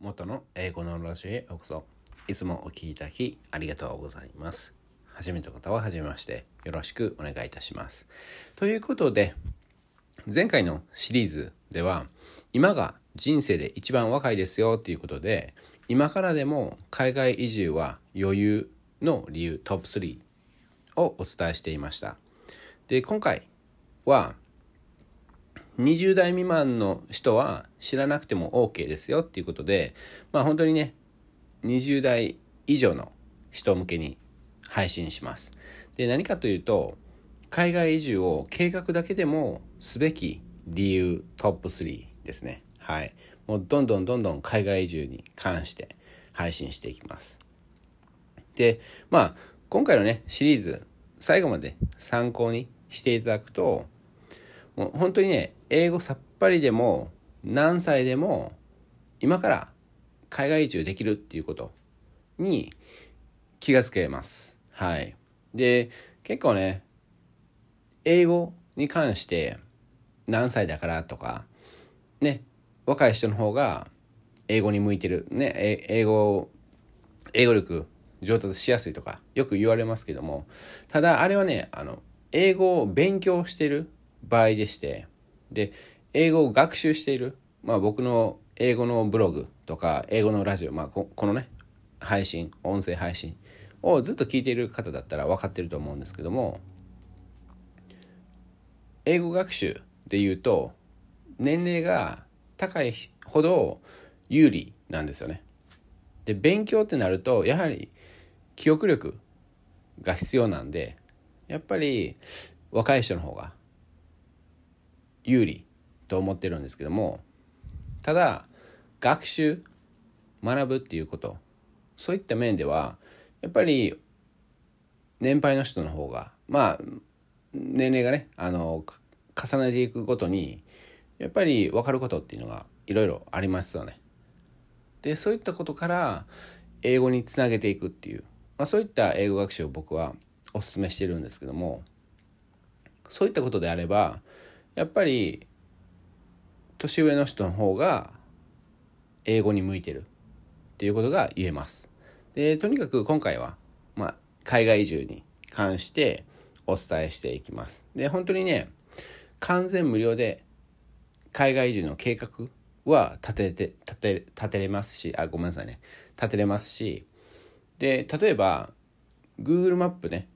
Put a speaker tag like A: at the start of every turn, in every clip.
A: 元の英語のラジオへようこそ。いつもお聞きいただきありがとうございます。初めての方は初めまして。よろしくお願いいたします。ということで前回のシリーズでは今が人生で一番若いですよ。っていうことで今からでも海外移住は余裕の理由トップ3をお伝えしていました。で今回は20代未満の人は知らなくても OK ですよっていうことで、まあ本当にね、20代以上の人向けに配信します。で、何かというと、海外移住を計画だけでもすべき理由トップ3ですね。はい。もうどんどんどんどん海外移住に関して配信していきます。で、まあ、今回のね、シリーズ、最後まで参考にしていただくと、もう本当にね、英語さっぱりでも何歳でも今から海外移住できるっていうことに気がつけます。はい。で、結構ね、英語に関して何歳だからとか、ね、若い人の方が英語に向いてる、ね、英語、英語力上達しやすいとかよく言われますけども、ただあれはね、あの、英語を勉強してる場合でしてで英語を学習している、まあ、僕の英語のブログとか英語のラジオ、まあ、このね配信音声配信をずっと聞いている方だったら分かってると思うんですけども英語学習で言うと年齢が高いほど有利なんですよね。で勉強ってなるとやはり記憶力が必要なんでやっぱり若い人の方が有利と思ってるんですけどもただ学習学ぶっていうことそういった面ではやっぱり年配の人の方がまあ年齢がねあの重ねていくごとにやっぱり分かることっていうのがいろいろありますよね。でそういったことから英語につなげていくっていう、まあ、そういった英語学習を僕はおすすめしてるんですけどもそういったことであればやっぱり年上の人の方が英語に向いてるっていうことが言えます。でとにかく今回は、まあ、海外移住に関してお伝えしていきます。で本当にね完全無料で海外移住の計画は立てて立て立てれますしあごめんなさいね立てれますしで例えば Google マップね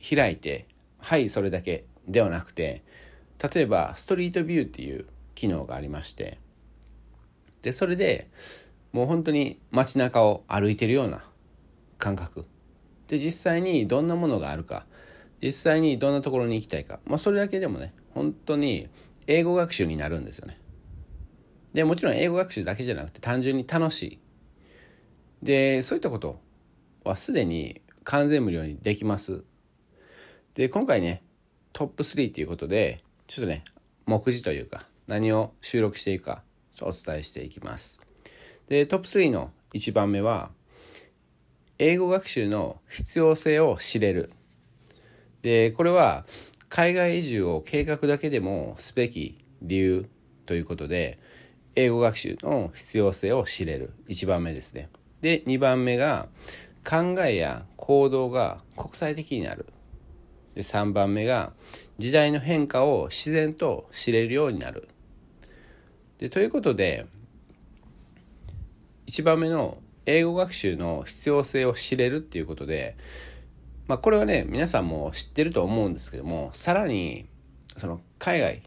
A: 開いてはいそれだけではなくて例えばストリートビューっていう機能がありましてでそれでもう本当に街中を歩いてるような感覚。で実際にどんなものがあるか。実際にどんなところに行きたいか、まあ、それだけでもね本当に英語学習になるんですよね。でもちろん英語学習だけじゃなくて単純に楽しい。でそういったことはすでに完全無料にできます。で今回ねトップ3ということでちょっとね、目次というか、何を収録していくか、お伝えしていきます。で、トップ3の1番目は、英語学習の必要性を知れる。で、これは、海外移住を計画だけでもすべき理由ということで、英語学習の必要性を知れる。1番目ですね。で、2番目が、考えや行動が国際的になる。で3番目が時代の変化を自然と知れるようになる。でということで1番目の英語学習の必要性を知れるっていうことで、まあ、これはね皆さんも知ってると思うんですけどもさらにその海外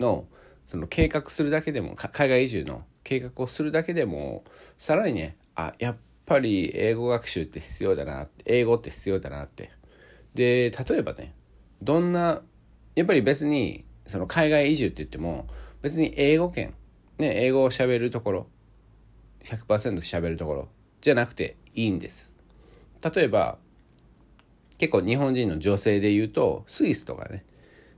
A: のその計画するだけでも海外移住の計画をするだけでもさらにねあやっぱり英語学習って必要だな英語って必要だなってで例えばねどんなやっぱり別にその海外移住って言っても別に英語圏ね英語をしゃべるところ100%しゃべるところじゃなくていいんです。例えば結構日本人の女性で言うとスイスとかね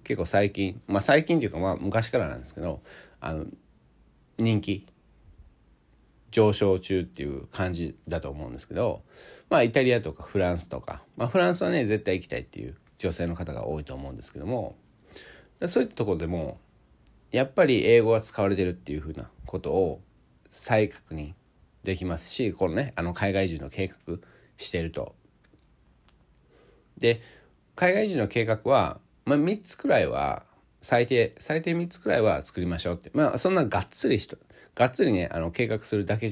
A: 結構最近まあ最近というかまあ昔からなんですけどあの人気上昇中っていう感じだと思うんですけどまあイタリアとかフランスとか、まあ、フランスはね絶対行きたいっていう女性の方が多いと思うんですけどもそういったところでもやっぱり英語が使われてるっていうふうなことを再確認できますしこのねあの海外移住の計画してると。で海外移住の計画は、まあ、3つくらいは最低最低3つくらいは作りましょうってまあそんながっつりしとがっつりねあの計画するだけ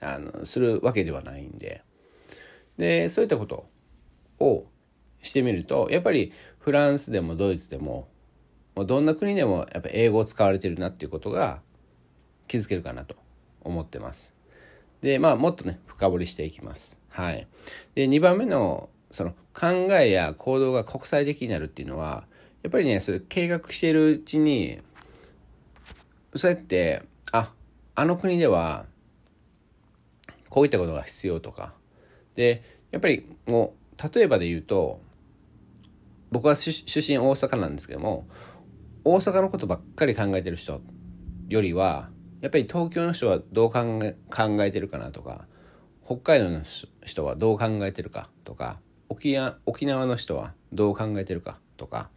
A: あのするわけではないんででそういったことをしてみるとやっぱりフランスでもドイツでももうどんな国でもやっぱ英語を使われてるなっていうことが気づけるかなと思ってます。でまあもっとね深掘りしていきます。はい、で2番目のその考えや行動が国際的になるっていうのはやっぱりねそれ計画しているうちにそうやってああの国ではこういったことが必要とか。でやっぱりもう例えばで言うと僕は出身大阪なんですけども大阪のことばっかり考えてる人よりはやっぱり東京の人はどう考え考えてるかなとか北海道の人はどう考えてるかとか沖沖縄の人はどう考えてるか。とか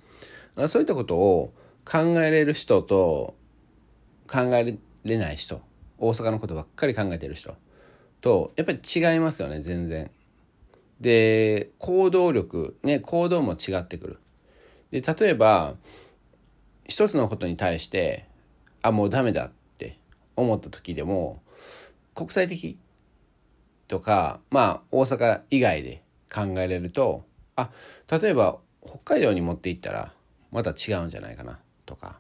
A: そういったことを考えれる人と考えれない人大阪のことばっかり考えてる人とやっぱり違いますよね全然。で行動力ね行動も違ってくる。で例えば一つのことに対してあもうダメだって思った時でも国際的とかまあ大阪以外で考えれるとあ例えば北海道に持って行ったらまた違うんじゃないかなとか。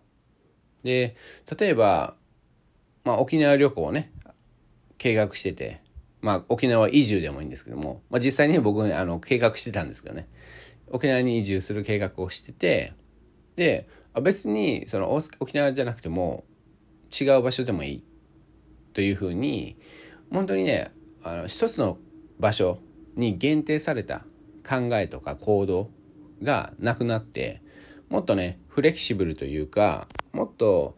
A: で例えば、まあ、沖縄旅行をね計画してて、まあ、沖縄移住でもいいんですけども、まあ、実際に僕ねあの計画してたんですけどね。沖縄に移住する計画をしててで別にその沖縄じゃなくても違う場所でもいいというふうに本当にねあの一つの場所に限定された考えとか行動がなくなってもっとねフレキシブルというかもっと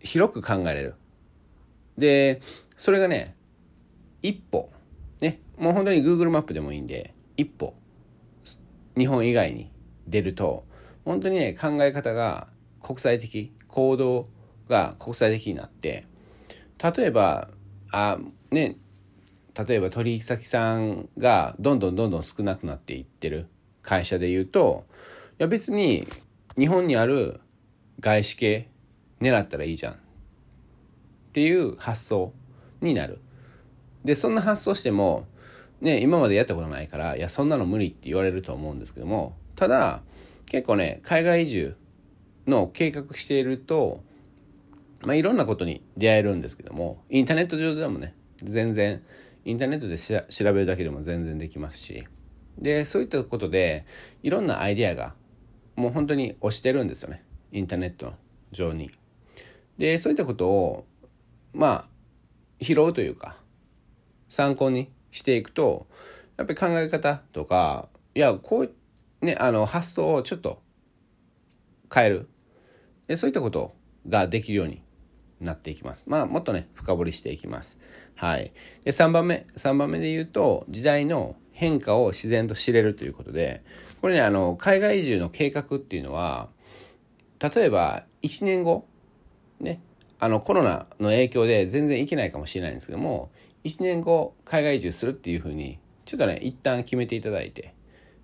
A: 広く考えれる。でそれがね一歩。ねもう本当に Google マップでもいいんで一歩。日本以外に出ると本当にね考え方が国際的行動が国際的になって例えばあね例えば取引先さんがどんどんどんどん少なくなっていってる会社で言うといや別に日本にある外資系狙ったらいいじゃんっていう発想になる。でそんな発想してもね今までやったことないからいやそんなの無理って言われると思うんですけどもただ結構ね海外移住の計画しているとまあ、いろんなことに出会えるんですけどもインターネット上でもね全然インターネットで調べるだけでも全然できますし。でそういったことでいろんなアイデアがもう本当に押してるんですよね。インターネット上に。でそういったことをまあ拾うというか参考にしていくとやっぱり考え方とかいやこうねあの発想をちょっと変える。でそういったことができるようになっていきます。まあ、もっとね、深掘りしていきます。はい。で、3番目。3番目で言うと、時代の変化を自然と知れるということで、これね、あの、海外移住の計画っていうのは、例えば、1年後、ね、あの、コロナの影響で全然行けないかもしれないんですけども、1年後、海外移住するっていうふうに、ちょっとね、一旦決めていただいて、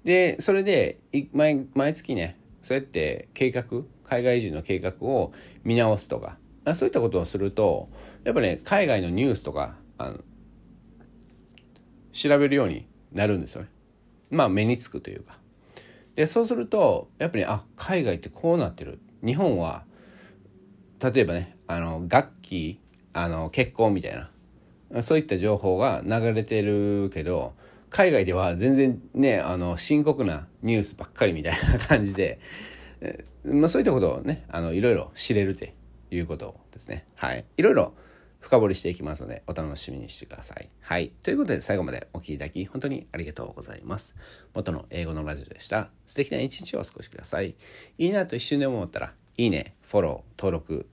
A: で、それで、毎毎月ね、そうやって計画、海外移住の計画を見直すとか、そういったことをするとやっぱね海外のニュースとかあの調べるようになるんですよね。まあ目につくというか。でそうするとやっぱりあ海外ってこうなってる日本は例えばねあの楽器あの結婚みたいなそういった情報が流れてるけど海外では全然ねあの深刻なニュースばっかりみたいな感じで、まあ、そういったことをねあのいろいろ知れるっていうことですね。はい。いろいろ深掘りしていきますので、お楽しみにしてください。はい。ということで、最後までお聴きいただき、本当にありがとうございます。元の英語のラジオでした。素敵な一日をお過ごしください。いいなと一瞬で思ったら、いいね、フォロー、登録、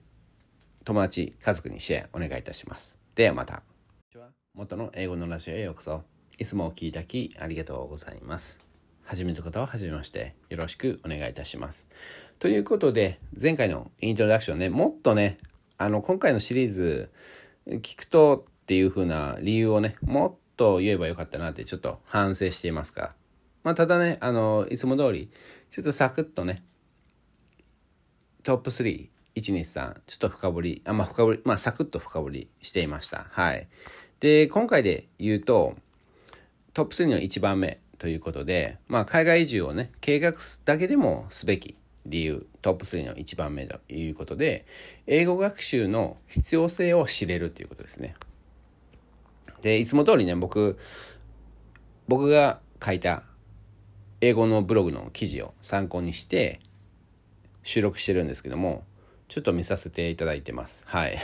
A: 友達、家族にシェアお願いいたします。ではまた。元の英語のラジオへようこそ。いつもお聴きいただき、ありがとうございます。初めての方は初めまして。よろしくお願いいたします。ということで前回のイントロダクションねもっとねあの今回のシリーズ聞くとっていう風な理由をねもっと言えばよかったなってちょっと反省していますが。まあただねあのいつも通りちょっとサクッとねトップ3 123ちょっと深掘りあまあ深掘りまあサクッと深掘りしていました。はい。で今回で言うとトップ3の1番目。ということで、まあ、海外移住をね計画だけでもすべき理由トップ3の1番目ということで英語学習の必要性を知れるということですね。でいつも通りね僕僕が書いた英語のブログの記事を参考にして収録してるんですけどもちょっと見させていただいてます。はい。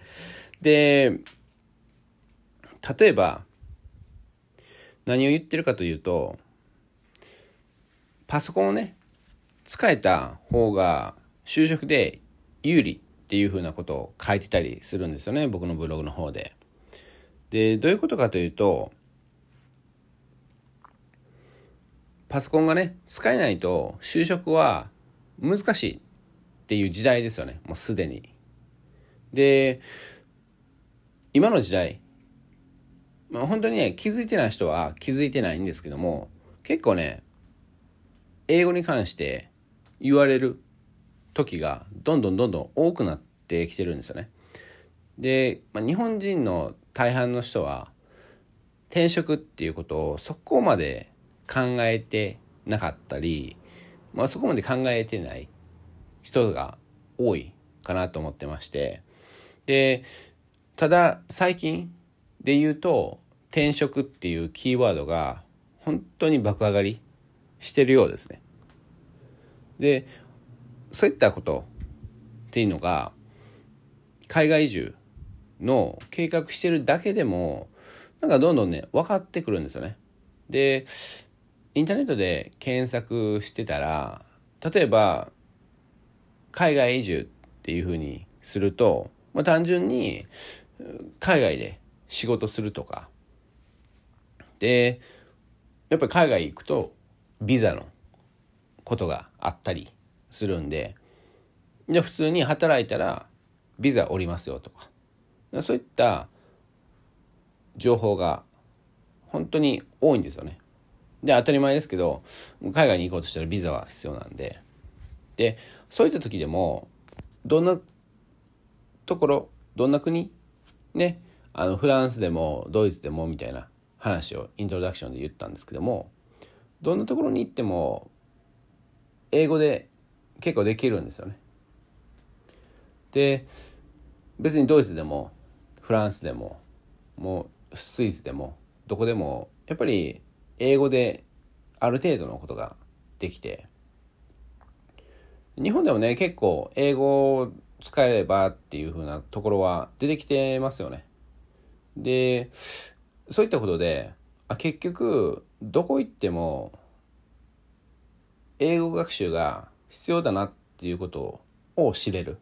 A: で例えば何を言ってるかというとパソコンをね使えた方が就職で有利っていうふうなことを書いてたりするんですよね僕のブログの方で。でどういうことかというとパソコンがね使えないと就職は難しいっていう時代ですよねもうすでに。で今の時代まあ、本当にね気づいてない人は気づいてないんですけども結構ね英語に関して言われる時がどんどんどんどん多くなってきてるんですよね。で、まあ、日本人の大半の人は転職っていうことをそこまで考えてなかったり、まあ、そこまで考えてない人が多いかなと思ってましてでただ最近で言うと転職っていうキーワードが本当に爆上がりしてるようですね。でそういったことっていうのが海外移住の計画してるだけでもなんかどんどんね分かってくるんですよね。でインターネットで検索してたら例えば海外移住っていうふうにすると、まあ、単純に海外で仕事するとか。でやっぱり海外行くとビザのことがあったりするんでじゃ普通に働いたらビザ降りますよとか。そういった情報が本当に多いんですよね。で当たり前ですけど海外に行こうとしたらビザは必要なんで。でそういった時でもどんなところどんな国ねあのフランスでもドイツでもみたいな話をイントロダクションで言ったんですけどもどんなところに行っても英語で結構できるんですよね。で別にドイツでもフランスでももうスイスでもどこでもやっぱり英語である程度のことができて日本でもね結構英語を使えればっていう風なところは出てきてますよね。でそういったことであ結局どこ行っても英語学習が必要だなっていうことを知れる。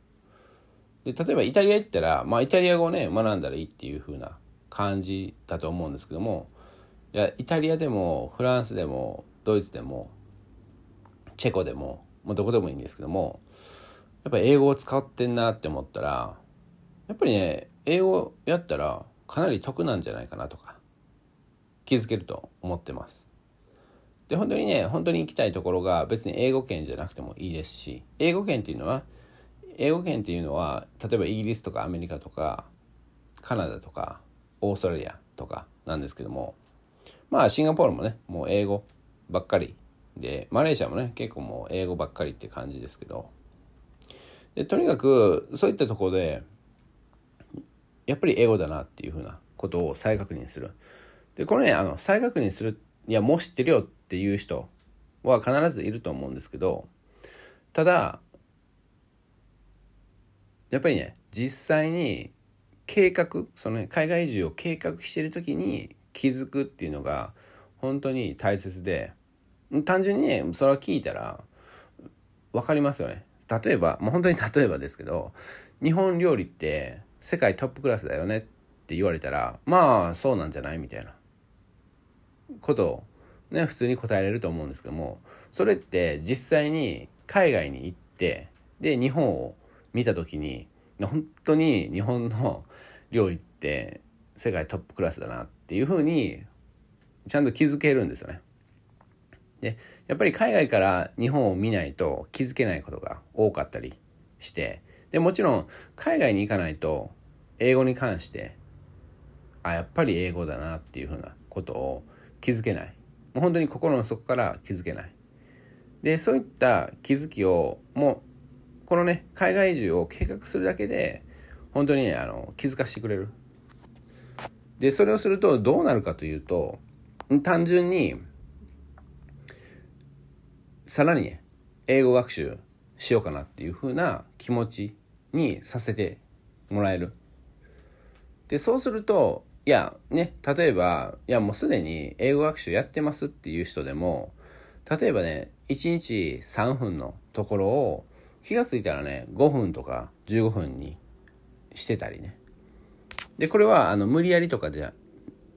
A: で例えばイタリア行ったら、まあ、イタリア語をね学んだらいいっていう風な感じだと思うんですけどもいやイタリアでもフランスでもドイツでもチェコでももうどこでもいいんですけどもやっぱり英語を使ってんなって思ったらやっぱりね英語やったらかなり得なんじゃないかなとか気づけると思ってます。で本当にね本当に行きたいところが別に英語圏じゃなくてもいいですし英語圏っていうのは英語圏っていうのは例えばイギリスとかアメリカとかカナダとかオーストラリアとかなんですけどもまあシンガポールもねもう英語ばっかりでマレーシアもね結構もう英語ばっかりって感じですけどでとにかくそういったところでやっぱり英語だなっていうふうなことを再確認する。でこれねあの再確認するいやもう知ってるよっていう人は必ずいると思うんですけどただやっぱりね実際に計画その、ね、海外移住を計画してる時に気づくっていうのが本当に大切で単純にねそれは聞いたら分かりますよね例えばもう本当に例えばですけど日本料理って世界トップクラスだよねって言われたらまあそうなんじゃないみたいなことをね、普通に答えれると思うんですけどもそれって実際に海外に行ってで日本を見た時に本当に日本の料理って世界トップクラスだなっていうふうにちゃんと気づけるんですよね。でやっぱり海外から日本を見ないと気づけないことが多かったりしてでもちろん海外に行かないと英語に関してあやっぱり英語だなっていうふうなことを気づけない。もう本当に心の底から気づけない。でそういった気づきをもうこのね海外移住を計画するだけで本当に、ね、あの気づかせてくれる。でそれをするとどうなるかというと単純にさらにね英語学習しようかなっていうふうな気持ちにさせてもらえる。でそうするといやね例えばいやもうすでに英語学習やってますっていう人でも例えばね1日3分のところを気が付いたらね5分とか15分にしてたりね。でこれはあの無理やりとかで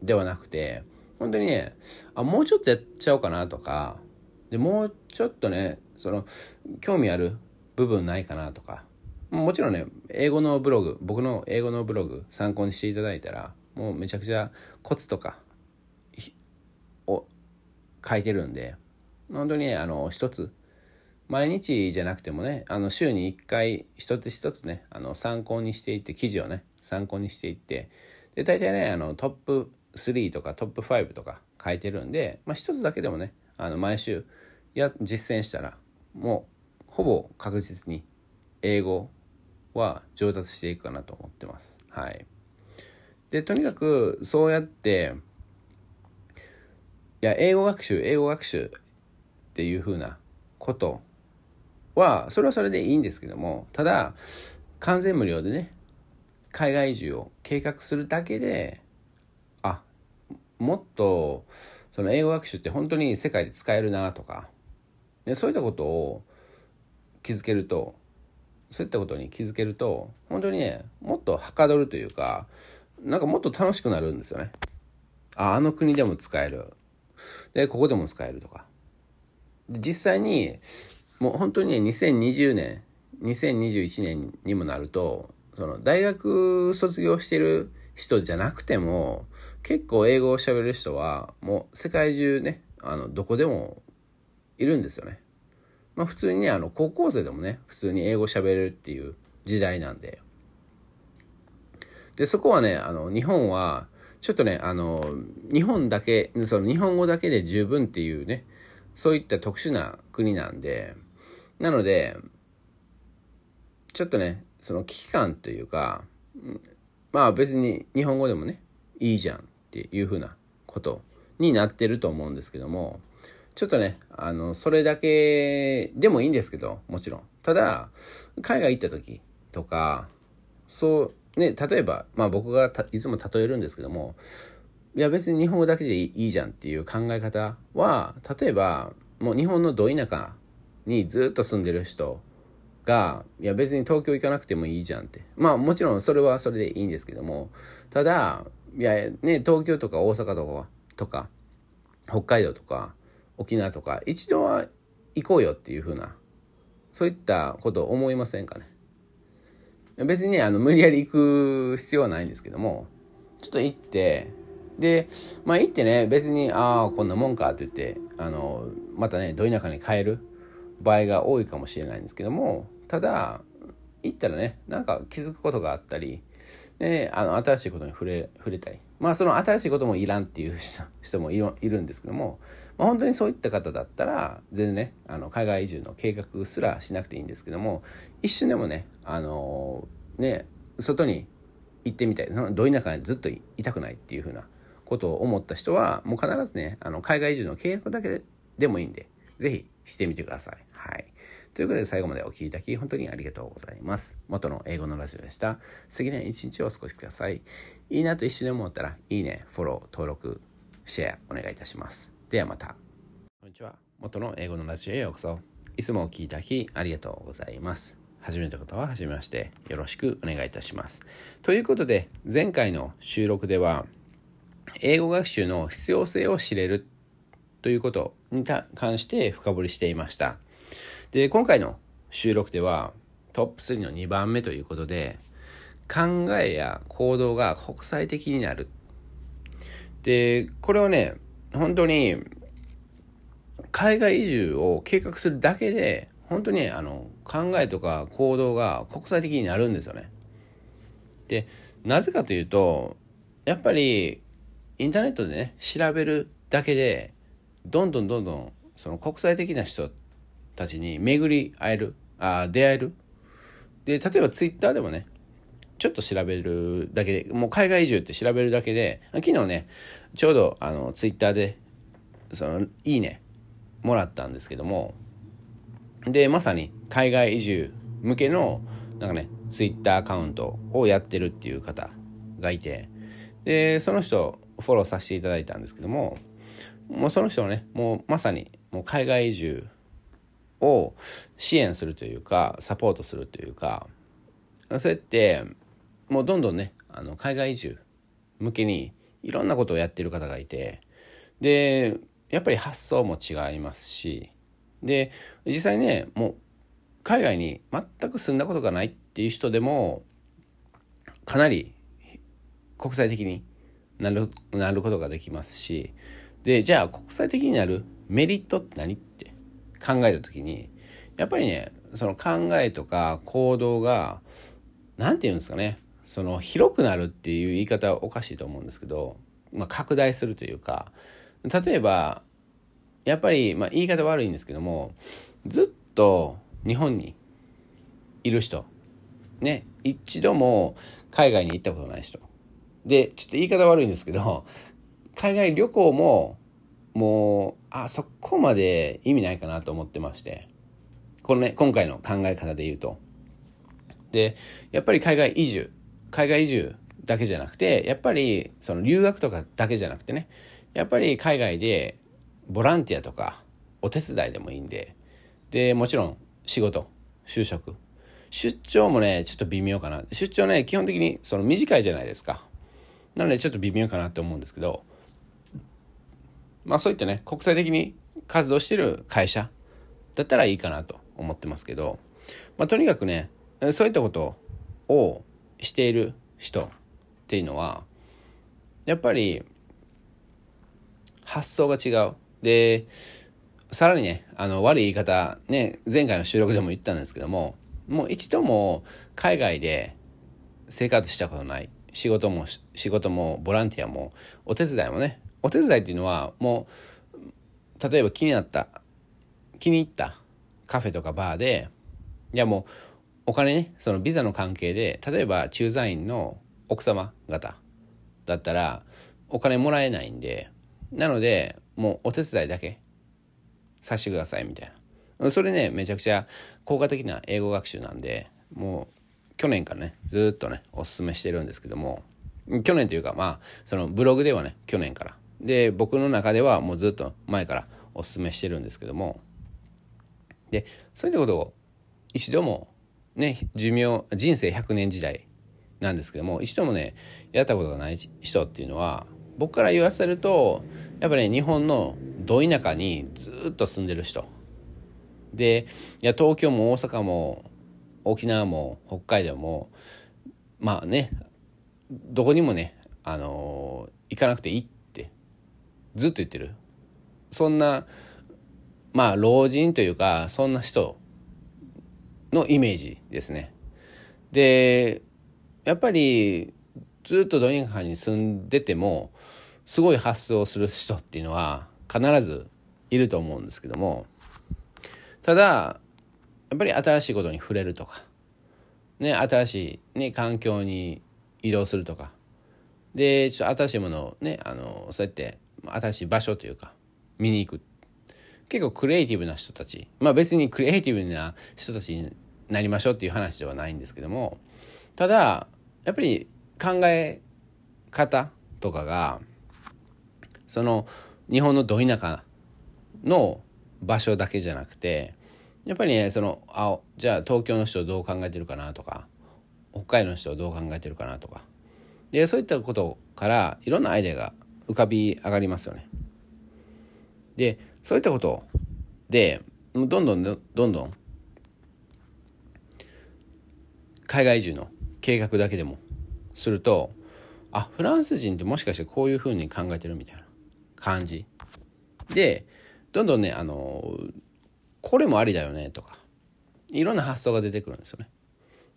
A: ではなくて本当にねあもうちょっとやっちゃおうかなとかでもうちょっとねその興味ある部分ないかなとかもちろんね英語のブログ僕の英語のブログ参考にしていただいたらもうめちゃくちゃコツとかを書いてるんで本当にねあの一つ毎日じゃなくてもねあの週に1回一つ一つねあの参考にしていって記事をね参考にしていってで大体ねあのトップ3とかトップ5とか書いてるんで、まあ、一つだけでもねあの毎週や実践したらもうほぼ確実に英語は上達していくかなと思ってます。はい。で、とにかくそうやって、いや、英語学習、英語学習っていうふうなことは、それはそれでいいんですけども、ただ、完全無料でね、海外移住を計画するだけで、あ、もっと、その英語学習って本当に世界で使えるなとか、でそういったことを気づけるとそういったことに気づけると本当にねもっとはかどるというかなんかもっと楽しくなるんですよね。ああの国でも使える。でここでも使えるとか。実際にもう本当にね2020年2021年にもなるとその大学卒業してる人じゃなくても結構英語を喋る人はもう世界中ねあのどこでもいるんですよね。まあ普通にね、あの高校生でもね、普通に英語喋れるっていう時代なんで。で、そこはね、あの日本は、ちょっとね、あの、日本だけ、その日本語だけで十分っていうね、そういった特殊な国なんで、なので、ちょっとね、その危機感というか、まあ別に日本語でもね、いいじゃんっていうふうなことになってると思うんですけども、ちょっとね、あの、それだけでもいいんですけど、もちろん。ただ、海外行った時とか、そう、ね、例えば、まあ僕がいつも例えるんですけども、いや別に日本語だけでいいじゃんっていう考え方は、例えば、もう日本のど田舎にずっと住んでる人が、いや別に東京行かなくてもいいじゃんって。まあもちろんそれはそれでいいんですけども、ただ、いやね、東京とか大阪とか、とか、北海道とか、沖縄とか一度は行こうよっていうふうなそういったことを思いませんかね？別にねあの無理やり行く必要はないんですけどもちょっと行ってでまあ行ってね別にああこんなもんかって言ってあのまたねど田舎に帰る場合が多いかもしれないんですけどもただ行ったらねなんか気づくことがあったりであの新しいことに触れ触れたり。まあその新しいこともいらんっていう人もいるんですけども、まあ、本当にそういった方だったら全然ねあの海外移住の計画すらしなくていいんですけども一瞬でもねあのね外に行ってみたいそのど田舎にずっといたくないっていうふうなことを思った人はもう必ずねあの海外移住の計画だけでもいいんで是非してみてください。はいということで最後までお聴きいただき本当にありがとうございます。元の英語のラジオでした。素敵な一日をお過ごしください。いいなと一瞬でも思ったら、いいね、フォロー、登録、シェアお願いいたします。ではまた。こんにちは。元の英語のラジオへようこそ。いつもお聴きいただきありがとうございます。初めての方は初めましてよろしくお願いいたします。ということで、前回の収録では、英語学習の必要性を知れるということに関して深掘りしていましたで今回の収録ではトップ3の2番目ということで考えや行動が国際的になるでこれをね本当に海外移住を計画するだけで本当にあの考えとか行動が国際的になるんですよね。でなぜかというとやっぱりインターネットでね調べるだけでどんどんどんどんその国際的な人たちに巡り会えるあ出会えるで例えばツイッターでもねちょっと調べるだけでもう海外移住って調べるだけで昨日ねちょうどあのツイッターでそのいいねもらったんですけどもでまさに海外移住向けのなんかねツイッターアカウントをやってるっていう方がいてでその人フォローさせていただいたんですけどももうその人はねもうまさにもう海外移住を支援するというかサポートするというかそうやってもうどんどんねあの海外移住向けにいろんなことをやってる方がいてでやっぱり発想も違いますしで実際ねもう海外に全く住んだことがないっていう人でもかなり国際的になるなることができますしでじゃあ国際的になるメリットって何って考えた時にやっぱりねその考えとか行動が何て言うんですかねその広くなるっていう言い方はおかしいと思うんですけど、まあ、拡大するというか例えばやっぱり、まあ、言い方悪いんですけどもずっと日本にいる人ね一度も海外に行ったことない人。でちょっと言い方悪いんですけど海外旅行ももうあそこまで意味ないかなと思ってましてこのね今回の考え方で言うと。でやっぱり海外移住。海外移住だけじゃなくてやっぱりその留学とかだけじゃなくてねやっぱり海外でボランティアとかお手伝いでもいいんででもちろん仕事就職。出張もねちょっと微妙かな。出張ね基本的にその短いじゃないですか。なのでちょっと微妙かなって思うんですけどまあそういったね国際的に活動してる会社だったらいいかなと思ってますけど、まあ、とにかくねそういったことをしている人っていうのはやっぱり発想が違う。でさらにねあの悪い言い方ね前回の収録でも言ったんですけどももう一度も海外で生活したことない仕事も仕事もボランティアもお手伝いもねお手伝いっていうのはもう例えば気になった気に入ったカフェとかバーでいやもうお金ねそのビザの関係で例えば駐在員の奥様方だったらお金もらえないんでなのでもうお手伝いだけ。させてくださいみたいな。それねめちゃくちゃ効果的な英語学習なんでもう去年からねずっとねおすすめしてるんですけども去年というかまあそのブログではね去年から。で僕の中ではもうずっと前からおすすめしてるんですけども。でそういったことを一度もね寿命人生100年時代なんですけども一度もねやったことがない人っていうのは僕から言わせるとやっぱり、ね、日本のど田舎にずっと住んでる人。でいや東京も大阪も沖縄も北海道もまあねどこにもね、あのー、行かなくていいってずっと言ってる。そんなまあ老人というかそんな人のイメージですね。でやっぱりずっとど田舎に住んでてもすごい発想をする人っていうのは必ずいると思うんですけどもただやっぱり新しいことに触れるとか、ね、新しい、ね、環境に移動するとかでちょっと新しいものをねあのそうやって新しい場所というか見に行く結構クリエイティブな人たち。まあ別にクリエイティブな人たちになりましょうっていう話ではないんですけども。ただやっぱり考え方とかがその日本のど田舎の場所だけじゃなくてやっぱりねそのあじゃあ東京の人どう考えてるかなとか北海道の人はどう考えてるかなとか。でそういったことからいろんなアイデアが浮かび上がりますよね。でそういったこと。でどんどんどんどん。海外移住の計画だけでも。するとあフランス人ってもしかしてこういうふうに考えてるみたいな。感じ。でどんどんねあのこれもありだよねとか。いろんな発想が出てくるんですよね。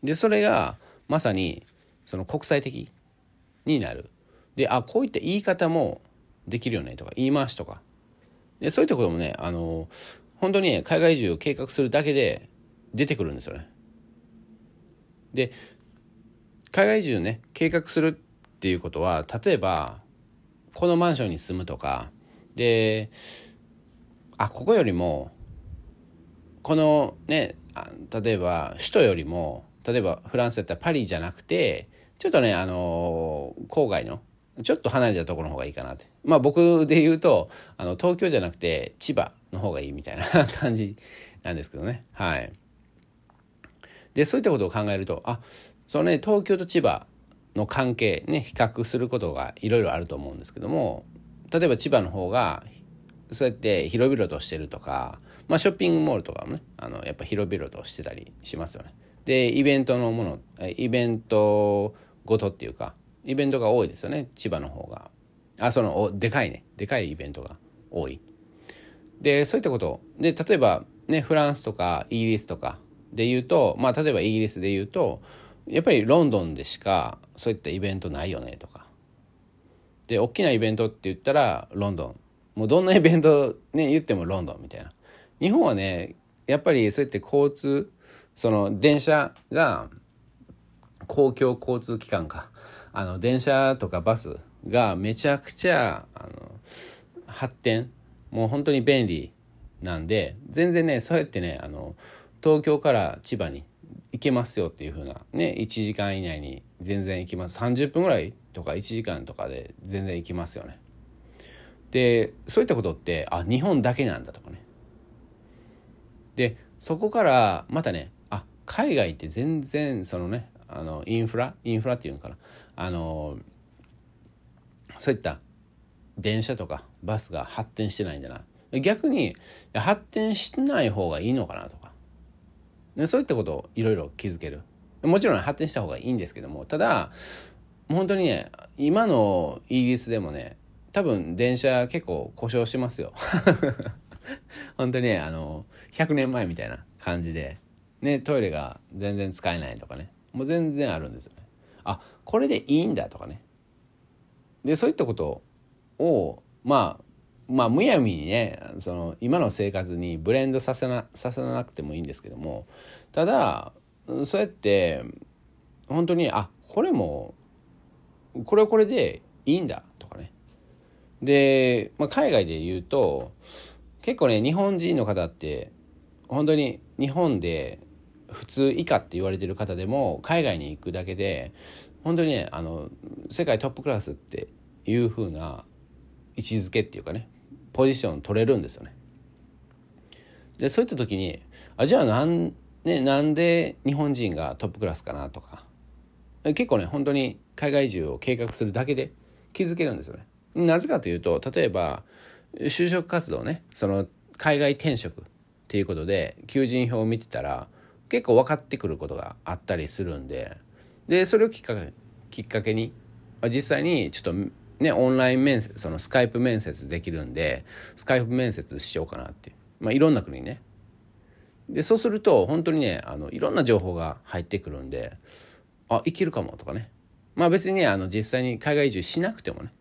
A: でそれがまさにその国際的になる。であこういった言い方もできるよねとか。言い回しとか。でそういったこともねあの本当に、ね、海外移住を計画するだけで出てくるんですよね。で海外移住ね計画するっていうことは例えばこのマンションに住むとかであここよりもこのね例えば首都よりも例えばフランスだったらパリじゃなくてちょっとねあの郊外のちょっと離れたところの方がいいかなってまあ僕で言うとあの東京じゃなくて千葉の方がいいみたいな 感じなんですけどね。はい。でそういったことを考えるとあそのね東京と千葉の関係ね比較することがいろいろあると思うんですけども例えば千葉の方がそうやって広々としてるとか、まあ、ショッピングモールとかもねあのやっぱ広々としてたりしますよね。でイベントのものイベントごとっていうかイベントが多いですよね千葉の方が。あそのでかいね。でかいイベントが多い。でそういったこと。で例えばねフランスとかイギリスとかで言うとまあ例えばイギリスで言うとやっぱりロンドンでしかそういったイベントないよねとか。で大きなイベントって言ったらロンドン。もうどんなイベントね言ってもロンドンみたいな。日本はねやっぱりそうやって交通その電車が公共交通機関か。あの電車とかバスがめちゃくちゃあの発展もう本当に便利なんで全然ねそうやってねあの東京から千葉に行けますよっていう風なね1時間以内に全然行きます。30分ぐらいとか1時間とかで全然行きますよね。でそういったことってあ日本だけなんだとかね。でそこからまたねあ海外って全然そのねあのインフラインフラっていうのかな。あのそういった電車とかバスが発展してないんだな。逆に発展しない方がいいのかなとか。そういったことをいろいろ気づける。もちろん発展した方がいいんですけども。ただ本当にね今のイギリスでもね多分電車結構故障しますよ。本当にねあの100年前みたいな感じで。ねトイレが全然使えないとかね。もう全然あるんですよね。あこれでいいんだとかね。でそういったことをまあまあむやみにねその今の生活にブレンドさせなさせなくてもいいんですけどもただそうやって本当にあこれもこれはこれでいいんだとかね。で、まあ、海外で言うと結構ね日本人の方って本当に日本で普通以下って言われてる方でも海外に行くだけで本当にねあの世界トップクラスっていう風な位置づけっていうかねポジション取れるんですよね。でそういった時にあじゃあなん,、ね、なんで日本人がトップクラスかなとか結構ね本当に海外移住を計画するだけで気づけるんですよね。なぜかというと例えば就職活動ねその海外転職っていうことで求人票を見てたら結構分かってくることがあったりするんででそれをきっかけきっかけに実際にちょっとねオンライン面接そのスカイプ面接できるんでスカイプ面接しようかなってまあいろんな国ね。でそうすると本当にねあのいろんな情報が入ってくるんであいけるかもとかね。まあ別にねあの実際に海外移住しなくてもね。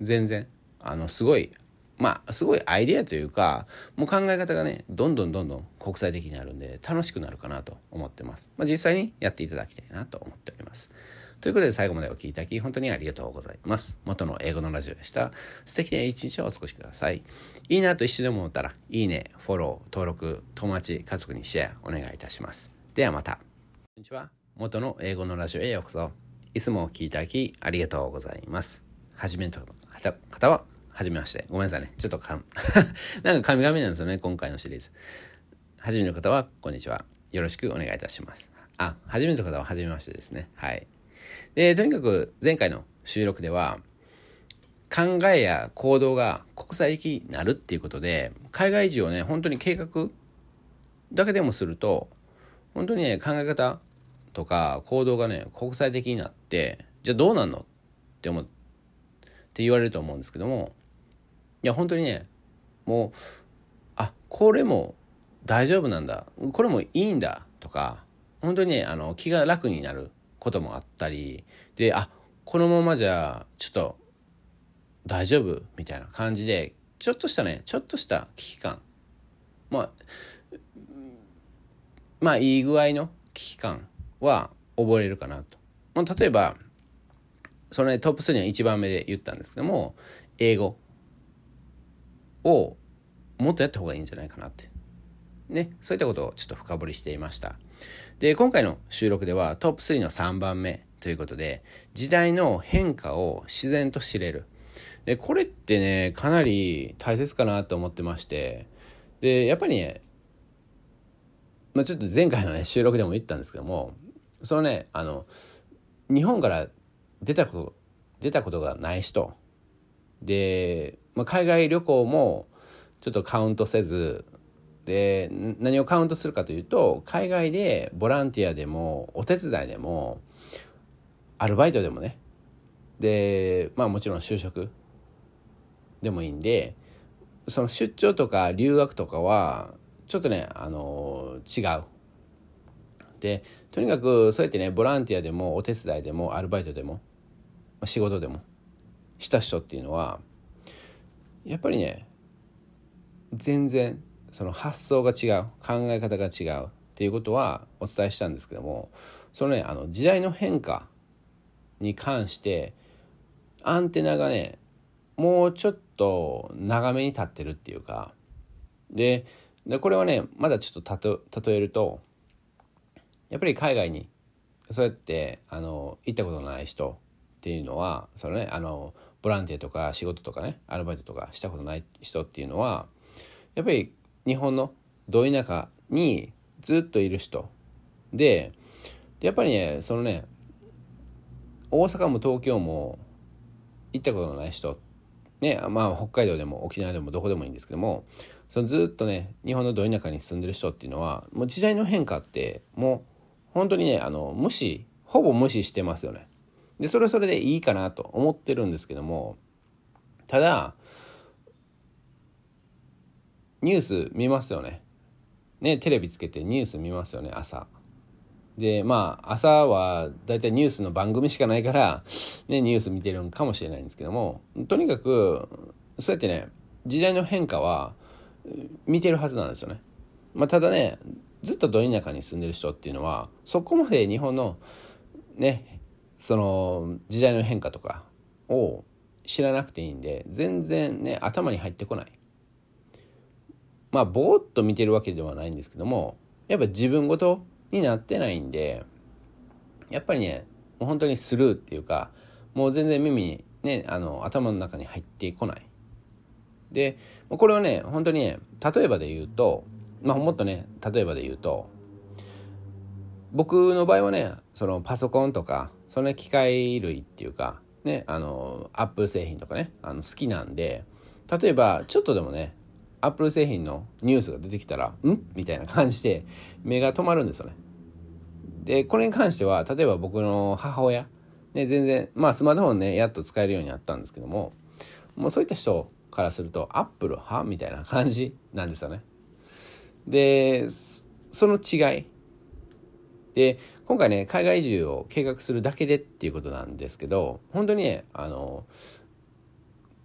A: 全然あのすごいまあすごいアイデアというかもう考え方がねどんどんどんどん国際的になるんで楽しくなるかなと思ってます、まあ、実際にやっていただきたいなと思っております。ということで最後までお聴きいただき本当にありがとうございます。元の英語のラジオでした。素敵な一日をお過ごしください。いいなと一緒でも思ったらいいねフォロー登録友達家族にシェアお願いいたします。ではまた。こんにちは。元の英語のラジオへようこそ。いつもお聴きいただきありがとうございます。はじめと方ははじめまして。ごめんなさいね。ちょっとかん、なんか神々なんですよね、今回のシリーズ。はじめの方は、こんにちは。よろしくお願いいたします。あ、はじめの方ははじめましてですね。はい。で、とにかく前回の収録では、考えや行動が国際的になるっていうことで海外移住をね本当に計画だけでもすると本当にね考え方とか行動がね国際的になってじゃあどうなんのって思って言われると思うんですけどもいや本当にねもうあこれも大丈夫なんだ。これもいいんだ。とか本当にねあの気が楽になることもあったりであこのままじゃちょっと大丈夫？みたいな感じでちょっとしたねちょっとした危機感。まあまあいい具合の危機感は覚えれるかなと。まあ、例えばそのねトップ3は1番目で言ったんですけども英語。をもっとやった方がいいんじゃないかなって。ねそういったことをちょっと深掘りしていました。で今回の収録ではトップ3の3番目ということで時代の変化を自然と知れる。でこれってねかなり大切かなと思ってましてでやっぱりね、まあ、ちょっと前回のね収録でも言ったんですけどもそのねあの日本から出たこと出たことがない人。で、まあ、海外旅行もちょっとカウントせずで何をカウントするかというと海外でボランティアでもお手伝いでもアルバイトでもねでまあもちろん就職でもいいんでその出張とか留学とかはちょっとねあの違う。でとにかくそうやってねボランティアでもお手伝いでもアルバイトでも仕事でもした人っていうのはやっぱりね全然その発想が違う考え方が違うっていうことはお伝えしたんですけどもそのねあの時代の変化に関してアンテナがねもうちょっと長めに立ってるっていうかででこれはねまだちょっと例えるとやっぱり海外にそうやってあの行ったことのない人っていうのはそのねあのボランティアとか仕事とかねアルバイトとかしたことない人っていうのはやっぱり日本のど田舎にずっといる人でやっぱりねそのね大阪も東京も行ったことのない人ねまあ北海道でも沖縄でもどこでもいいんですけどもそのずっとね日本のど田舎に住んでる人っていうのはもう時代の変化ってもう本当にねあの無視ほぼ無視してますよね。でそれはそれでいいかなと思ってるんですけどもただニュース見ますよね。ね、テレビつけてニュース見ますよね、朝。で、まあ、朝はだいたいニュースの番組しかないから、ね、ニュース見てるんかもしれないんですけども、とにかく、そうやってね、時代の変化は見てるはずなんですよね。まあ、ただね、ずっとど田舎に住んでる人っていうのは、そこまで日本の、ね、その時代の変化とかを知らなくていいんで、全然ね、頭に入ってこない。まあぼーっと見てるわけではないんですけどもやっぱ自分ごとになってないんでやっぱりねもう本当にスルーっていうかもう全然耳にねあの頭の中に入ってこないでこれはね本当にね例えばで言うとまあもっとね例えばで言うと僕の場合はねそのパソコンとかその機械類っていうかねあのアップル製品とかねあの好きなんで例えばちょっとでもねアップル製品のニュースが出てきたら、ん？みたいな感じで目が止まるんですよね。で、これに関しては、例えば僕の母親、ね、全然、まあスマートフォンね、やっと使えるようになったんですけども、もうそういった人からすると、アップルはみたいな感じなんですよね。で、その違い。で、今回ね、海外移住を計画するだけでっていうことなんですけど、本当にね、あの、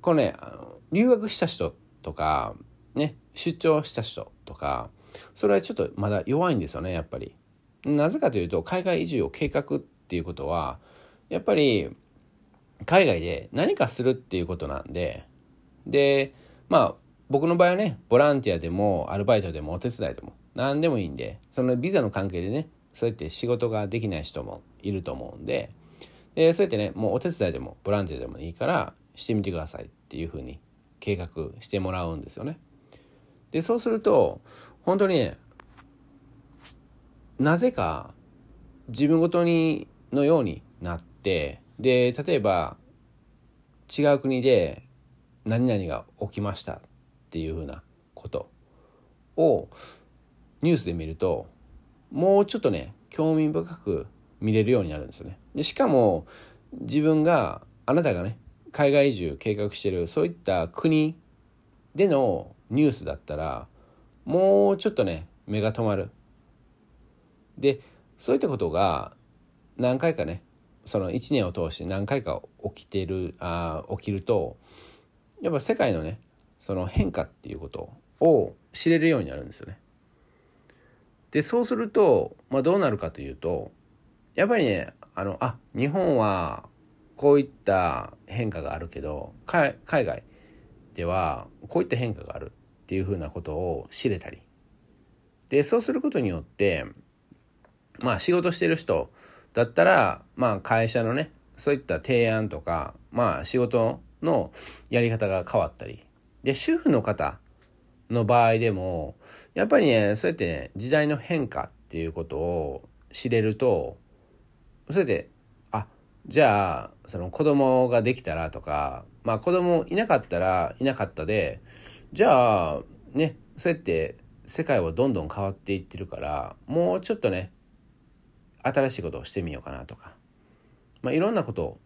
A: このね、あの留学した人とか、ね、出張した人とか、それはちょっとまだ弱いんですよね、やっぱり。なぜかというと、海外移住を計画っていうことは、やっぱり、海外で何かするっていうことなんで、で、まあ、僕の場合はね、ボランティアでも、アルバイトでも、お手伝いでも、何でもいいんで、そのビザの関係でね、そうやって仕事ができない人もいると思うんで、で、そうやってね、もうお手伝いでも、ボランティアでもいいから、してみてくださいっていうふうに計画してもらうんですよね。でそうすると本当にねなぜか自分ごとにのようになってで例えば違う国で何々が起きましたっていうふうなことをニュースで見るともうちょっとね興味深く見れるようになるんですよね。でしかも自分があなたがね海外移住計画してるそういった国でのニュースだったらもうちょっとね目が止まる。でそういったことが何回かねその1年を通して何回か起きてるあ起きるとやっぱ世界のねその変化っていうことを知れるようになるんですよね。でそうすると、まあ、どうなるかというとやっぱりねあのあ日本はこういった変化があるけど海外ではこういった変化があるっていうふうなことを知れたり。でそうすることによってまあ仕事してる人だったらまあ会社のねそういった提案とかまあ仕事のやり方が変わったり。で主婦の方の場合でもやっぱりねそうやってね時代の変化っていうことを知れるとそれであじゃあその子供ができたらとかまあ子供いなかったらいなかったでじゃあねそうやって世界はどんどん変わっていってるからもうちょっとね新しいことをしてみようかなとか、まあ、いろんなこと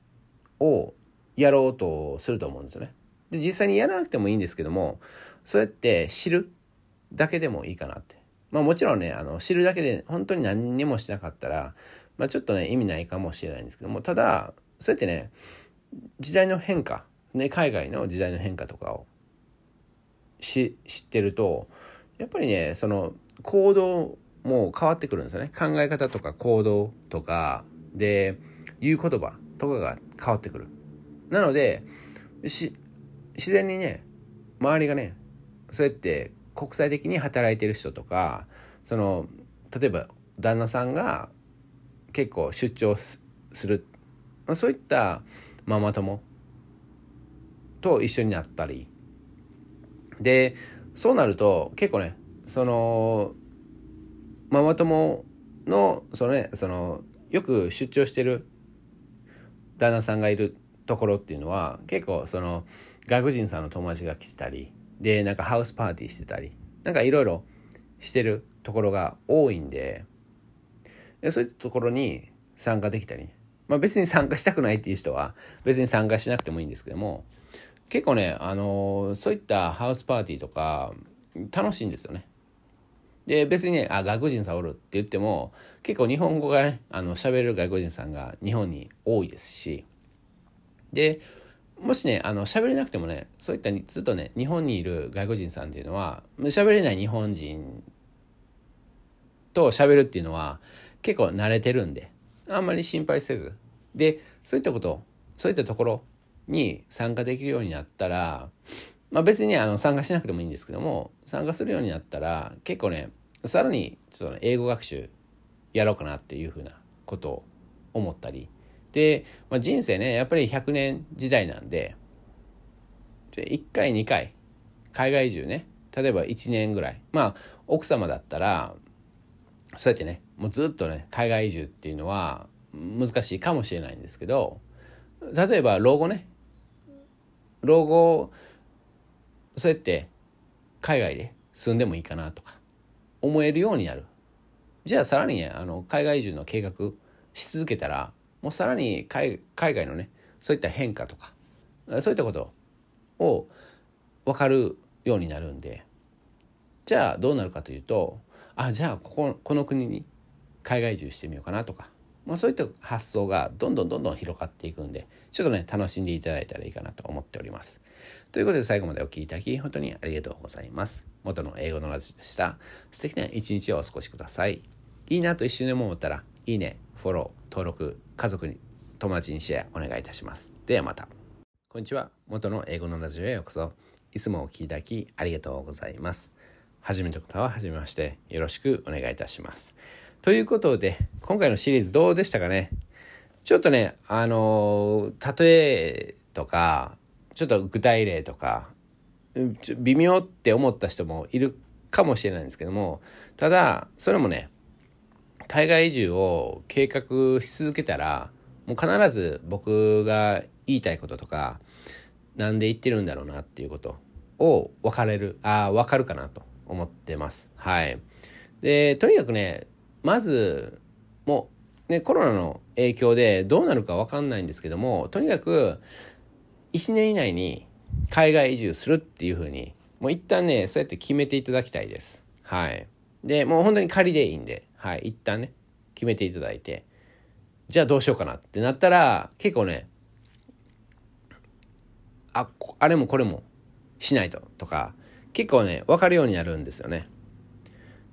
A: をやろうとすると思うんですよね。で実際にやらなくてもいいんですけどもそうやって知るだけでもいいかなって。まあもちろんねあの知るだけで本当に何にもしなかったら、まあ、ちょっとね意味ないかもしれないんですけどもただそうやってね時代の変化、ね、海外の時代の変化とかを知ってるとやっぱりねその行動も変わってくるんですよね考え方とか行動とかで言う言葉とかが変わってくるなので自然にね周りがねそうやって国際的に働いてる人とかその例えば旦那さんが結構出張するそういったママ友と一緒になったり。でそうなると結構ねそのママ友のそのねそのよく出張してる旦那さんがいるところっていうのは結構その外国人さんの友達が来てたり。でなんかハウスパーティーしてたりなんかいろいろしてるところが多いんででそういったところに参加できたり、まあ、別に参加したくないっていう人は別に参加しなくてもいいんですけども結構ねあのそういったハウスパーティーとか楽しいんですよね。で別にねあ外国人さんおるって言っても結構日本語がねあの喋れる外国人さんが日本に多いですしでもしねあの喋れなくてもねそういったずっとね日本にいる外国人さんっていうのは喋れない日本人と喋るっていうのは結構慣れてるんであんまり心配せず。でそういったことそういったところに参加できるようになったらまあ、別にあの参加しなくてもいいんですけども参加するようになったら結構ねさらにちょっと、ね、英語学習やろうかなっていうふうなことを思ったりで、まあ、人生ねやっぱり100年時代なんで1回2回海外移住ね例えば1年ぐらい。まあ奥様だったらそうやってねもうずっとね海外移住っていうのは難しいかもしれないんですけど例えば老後ね老後そうやって海外で住んでもいいかなとか思えるようになる。じゃあさらにねあの海外移住の計画し続けたらもうさらに海外のねそういった変化とかそういったことを分かるようになるんでじゃあどうなるかというとあじゃあこここの国に海外移住してみようかなとかまあ、そういった発想がどんどんどんどん広がっていくんでちょっとね楽しんでいただいたらいいかなと思っております。ということで最後までお聴きいただき本当にありがとうございます。元の英語のラジオでした。素敵な一日をお過ごしください。いいなと一瞬でも思ったらいいね、フォロー、登録、家族に友達にシェアお願いいたします。ではまた。こんにちは。元の英語のラジオへようこそ。いつもお聴きいただきありがとうございます。初めての方は初めましてよろしくお願いいたします。ということで、今回のシリーズどうでしたかね？ちょっとね、あの例えとか、ちょっと具体例とか、微妙って思った人もいるかもしれないんですけども、ただ、それもね、海外移住を計画し続けたら、もう必ず僕が言いたいこととかなんで言ってるんだろうなっていうことを分かれるああ分かるかなと思ってます。はい。でとにかくねまずもうねコロナの影響でどうなるか分かんないんですけどもとにかく1年以内に海外移住するっていうふうにもう一旦ねそうやって決めていただきたいです。はい。でもう本当に仮でいいんではい一旦ね決めていただいてじゃあどうしようかなってなったら結構ねああれもこれもしないととか結構ね分かるようになるんですよね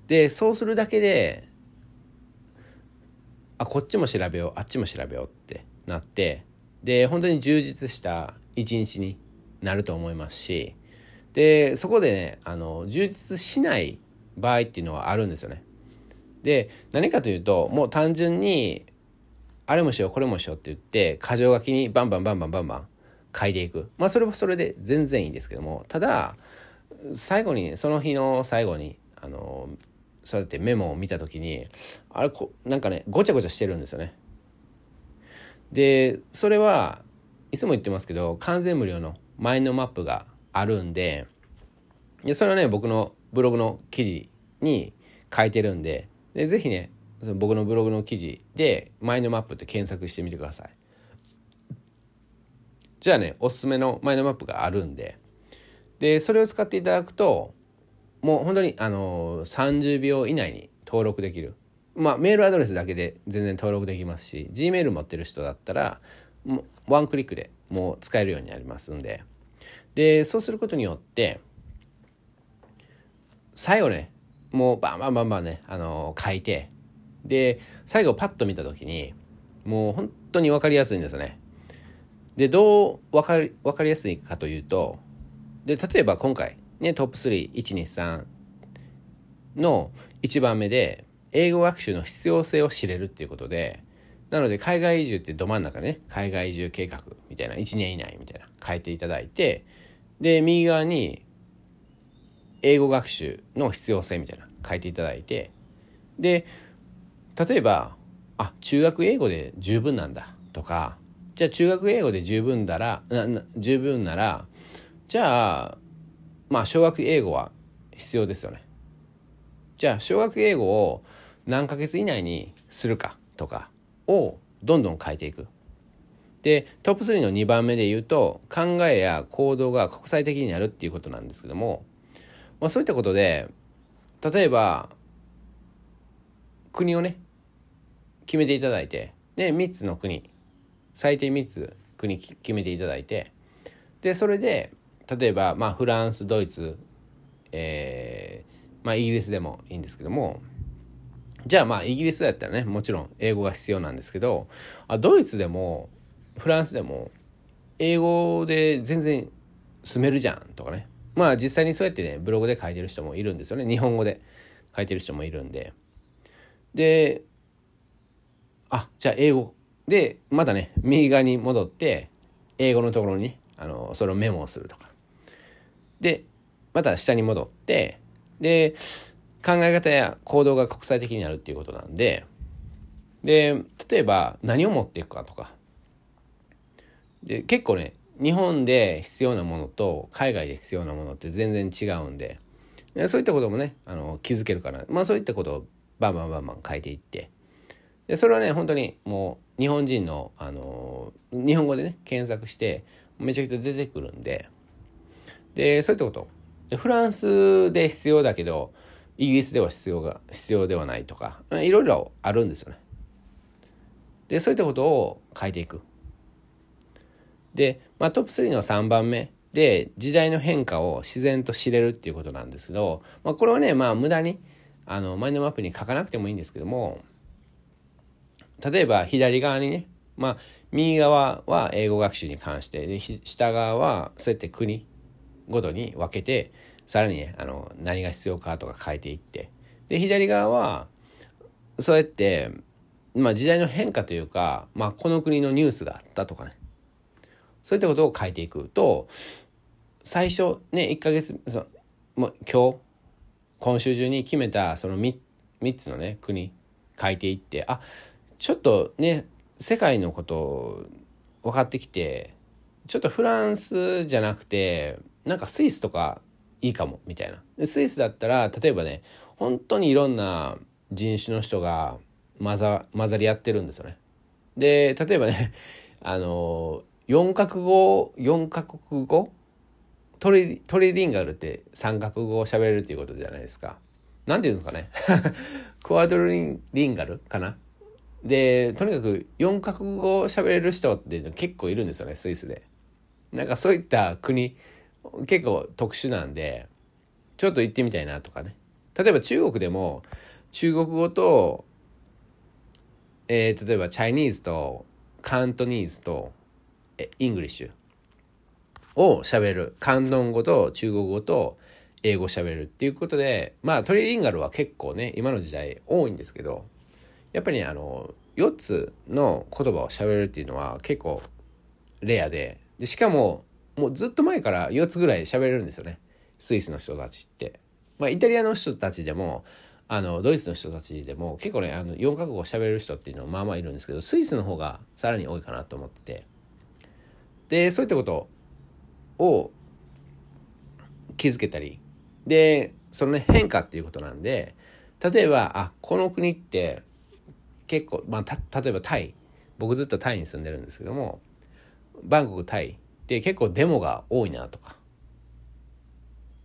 A: でそうするだけであこっちも調べようあっちも調べようってなってで本当に充実した一日になると思いますしでそこでねあの充実しない場合っていうのはあるんですよね。で何かというともう単純にあれもしようこれもしようって言って箇条書きにバンバンバンバンバンバン書いていくまあそれはそれで全然いいんですけどもただ最後にその日の最後にあのそうやってメモを見た時にあれこなんかねごちゃごちゃしてるんですよね。でそれはいつも言ってますけど完全無料のマインドマップがあるんででそれはね僕のブログの記事に書いてるんででぜひねその僕のブログの記事でマインドマップって検索してみてください。じゃあねおすすめのマインドマップがあるんで。でそれを使っていただくともう本当にあの30秒以内に登録できる。まあメールアドレスだけで全然登録できますし Gmail 持ってる人だったらもうワンクリックでもう使えるようになりますんで。でそうすることによって最後ねもうバンバンバンバンね、あの書いてで最後パッと見た時にもう本当に分かりやすいんですよね。でどう分かり分かりやすいかというとで例えば今回ねトップ3123の1番目で英語学習の必要性を知れるっていうことでなので海外移住ってど真ん中ね海外移住計画みたいな1年以内みたいな書いていただいてで右側に英語学習の必要性みたいな書いていただいてで例えばあ中学英語で十分なんだとかじゃあ中学英語で十分だら十分ならじゃあまあ小学英語は必要ですよね。じゃあ小学英語を何ヶ月以内にするかとかをどんどん変えていく。でトップ3の2番目で言うと考えや行動が国際的になるっていうことなんですけどもまあ、そういったことで例えば国をね決めていただいてで3つの国最低3つ国決めていただいてでそれで例えば、まあ、フランスドイツ、えーまあ、イギリスでもいいんですけどもじゃあまあイギリスだったらねもちろん英語が必要なんですけどあドイツでもフランスでも英語で全然住めるじゃんとかねまあ実際にそうやってねブログで書いてる人もいるんですよね。日本語で書いてる人もいるんで。であじゃあ英語。でまたね右側に戻って英語のところにあのそれをメモをするとか。でまた下に戻ってで考え方や行動が国際的になるっていうことなんで。で例えば何を持っていくかとか。で結構ね日本で必要なものと海外で必要なものって全然違うんでそういったこともねあの気づけるかな。まあそういったことをバンバンバンバン変えていって。でそれはね本当にもう日本人のあの日本語でね検索してめちゃくちゃ出てくるんで。でそういったこと。でフランスで必要だけどイギリスでは必要が必要ではないとかいろいろあるんですよね。でそういったことを変えていく。で、まあ、トップ3の3番目で時代の変化を自然と知れるっていうことなんですけど、まあ、これはねまあ無駄にあのマインドマップに書かなくてもいいんですけども例えば左側にねまあ右側は英語学習に関してで下側はそうやって国ごとに分けてさらにねあの何が必要かとか変えていってで左側はそうやって、まあ、時代の変化というか、まあ、この国のニュースがあったとかねそういったことを書いていくと最初ね1ヶ月そもう今日今週中に決めたその 3, 3つのね国書いていってあちょっとね世界のこと分かってきてちょっとフランスじゃなくてなんかスイスとかいいかもみたいなスイスだったら例えばね本当にいろんな人種の人が混ざ混ざり合ってるんですよね。で例えばねあの4カ国語4カ国語？トリトリリンガルって3カ国語を喋れるっていうことじゃないですか。なんていうのかね？クワドリンガルかな？でとにかく4カ国語を喋れる人って結構いるんですよねスイスで。なんかそういった国結構特殊なんでちょっと行ってみたいなとかね例えば中国でも中国語と、えー、例えばチャイニーズとカントニーズとイングリッシュを喋る。広東語と中国語と英語喋るっていうことでまあトリリンガルは結構ね今の時代多いんですけどやっぱりねあの4つの言葉を喋るっていうのは結構レアででしかももうずっと前から4つぐらい喋れるんですよね。スイスの人たちって。まあ、イタリアの人たちでもあのドイツの人たちでも結構ねあの4カ国語喋れる人っていうのはまあまあいるんですけどスイスの方がさらに多いかなと思ってて。でそういったことを気づけたり。でそのね変化っていうことなんで例えばあこの国って結構、まあ、例えばタイ。僕ずっとタイに住んでるんですけどもバンコクタイ。って結構デモが多いなとか。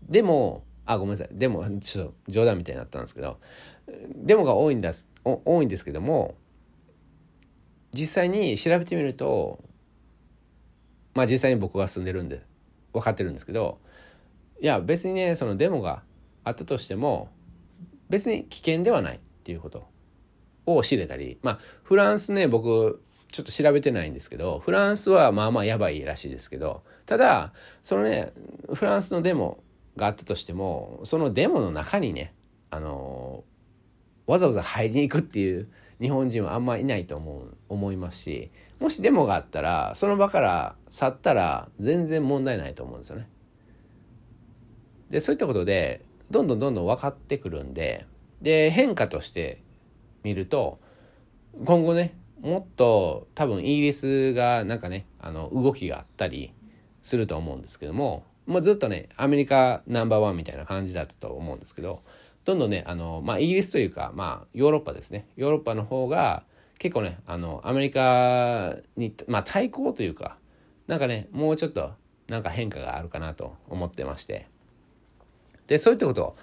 A: でもあごめんなさい。でもちょっと冗談みたいになったんですけどデモが多いんだ多いんですけども実際に調べてみるとまあ実際に僕が住んでるんで分かってるんですけどいや別にねそのデモがあったとしても別に危険ではないっていうことを知れたりまあフランスね僕ちょっと調べてないんですけどフランスはまあまあやばいらしいですけどただそのねフランスのデモがあったとしてもそのデモの中にねあのわざわざ入りに行くっていう日本人はあんまいないと思う思いますしもしデモがあったらその場から去ったら全然問題ないと思うんですよね。でそういったことでどんどんどんどん分かってくるんでで変化として見ると今後ねもっと多分イギリスがなんかねあの動きがあったりすると思うんですけどももうずっとねアメリカナンバーワンみたいな感じだったと思うんですけどどんどんねあの、まあ、イギリスというか、まあ、ヨーロッパですねヨーロッパの方が結構ねあのアメリカに、まあ、対抗というかなんかねもうちょっとなんか変化があるかなと思ってましてでそういったことを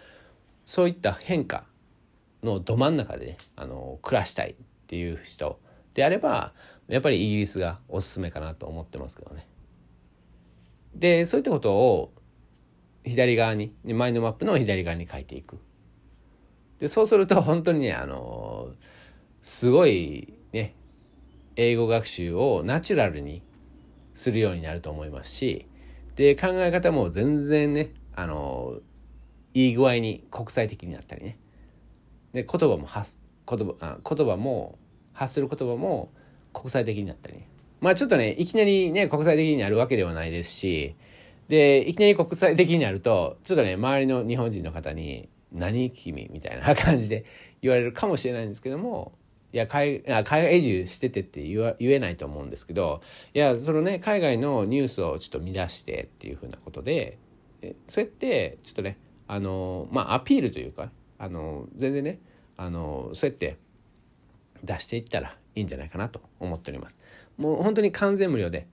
A: そういった変化のど真ん中でねあの暮らしたいっていう人であればやっぱりイギリスがおすすめかなと思ってますけどね。でそういったことを左側に前のマップの左側に書いていく。でそうすると本当にねあのすごいね英語学習をナチュラルにするようになると思いますしで考え方も全然ねあのいい具合に国際的になったりね。で言葉も発言葉あ言葉も発する言葉も国際的になったり、ね、まあちょっとねいきなりね国際的になるわけではないですしでいきなり国際的になるとちょっとね周りの日本人の方に「何君?」みたいな感じで言われるかもしれないんですけどもいや海海外移住しててって言えないと思うんですけどいやそのね海外のニュースをちょっと見出してっていうふうなことでそうやってちょっとねあのまあアピールというかあの全然ねあのそうやって出していったらいいんじゃないかなと思っております。もう本当に完全無料で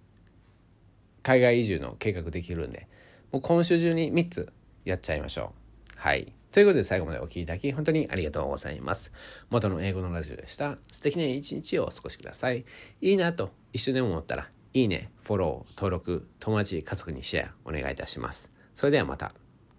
A: 海外移住の計画できるんでもう今週中に3つやっちゃいましょう。はい。ということで最後までお聴きいただき本当にありがとうございます。元の英語のラジオでした。素敵な一日をお過ごしください。いいなと一緒でも思ったらいいね、フォロー、登録、友達、家族にシェアお願いいたします。それではまた。